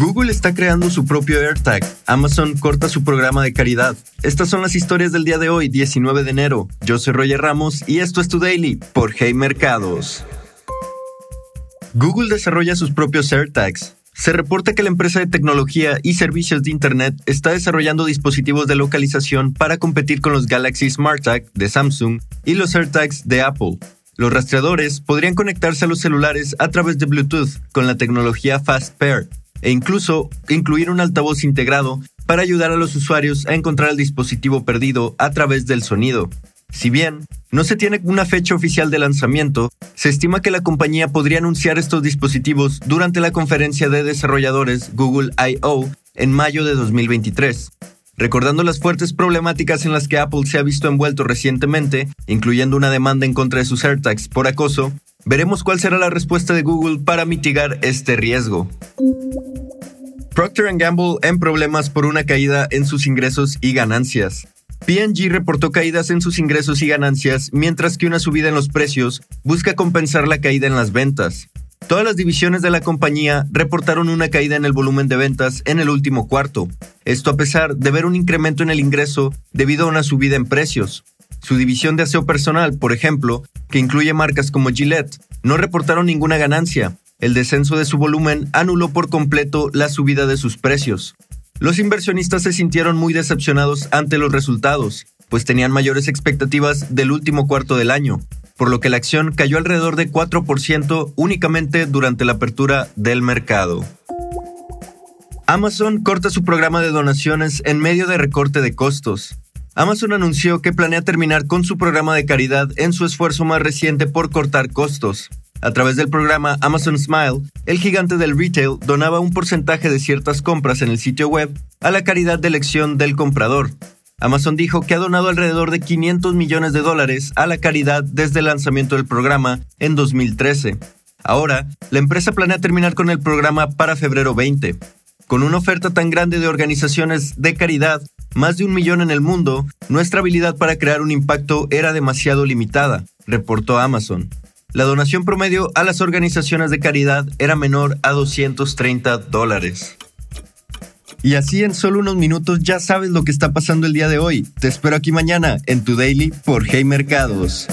Google está creando su propio AirTag. Amazon corta su programa de caridad. Estas son las historias del día de hoy, 19 de enero. Yo soy Roger Ramos y esto es Tu Daily por Hey Mercados. Google desarrolla sus propios AirTags. Se reporta que la empresa de tecnología y servicios de Internet está desarrollando dispositivos de localización para competir con los Galaxy SmartTag de Samsung y los AirTags de Apple. Los rastreadores podrían conectarse a los celulares a través de Bluetooth con la tecnología FastPair e incluso incluir un altavoz integrado para ayudar a los usuarios a encontrar el dispositivo perdido a través del sonido. Si bien no se tiene una fecha oficial de lanzamiento, se estima que la compañía podría anunciar estos dispositivos durante la conferencia de desarrolladores Google I.O. en mayo de 2023. Recordando las fuertes problemáticas en las que Apple se ha visto envuelto recientemente, incluyendo una demanda en contra de sus AirTags por acoso, veremos cuál será la respuesta de Google para mitigar este riesgo. Procter Gamble en problemas por una caída en sus ingresos y ganancias. P&G reportó caídas en sus ingresos y ganancias, mientras que una subida en los precios busca compensar la caída en las ventas. Todas las divisiones de la compañía reportaron una caída en el volumen de ventas en el último cuarto, esto a pesar de ver un incremento en el ingreso debido a una subida en precios. Su división de aseo personal, por ejemplo, que incluye marcas como Gillette, no reportaron ninguna ganancia. El descenso de su volumen anuló por completo la subida de sus precios. Los inversionistas se sintieron muy decepcionados ante los resultados, pues tenían mayores expectativas del último cuarto del año, por lo que la acción cayó alrededor de 4% únicamente durante la apertura del mercado. Amazon corta su programa de donaciones en medio de recorte de costos. Amazon anunció que planea terminar con su programa de caridad en su esfuerzo más reciente por cortar costos. A través del programa Amazon Smile, el gigante del retail donaba un porcentaje de ciertas compras en el sitio web a la caridad de elección del comprador. Amazon dijo que ha donado alrededor de 500 millones de dólares a la caridad desde el lanzamiento del programa en 2013. Ahora, la empresa planea terminar con el programa para febrero 20. Con una oferta tan grande de organizaciones de caridad, más de un millón en el mundo, nuestra habilidad para crear un impacto era demasiado limitada, reportó Amazon. La donación promedio a las organizaciones de caridad era menor a 230 dólares. Y así en solo unos minutos ya sabes lo que está pasando el día de hoy. Te espero aquí mañana en tu daily por Hey Mercados.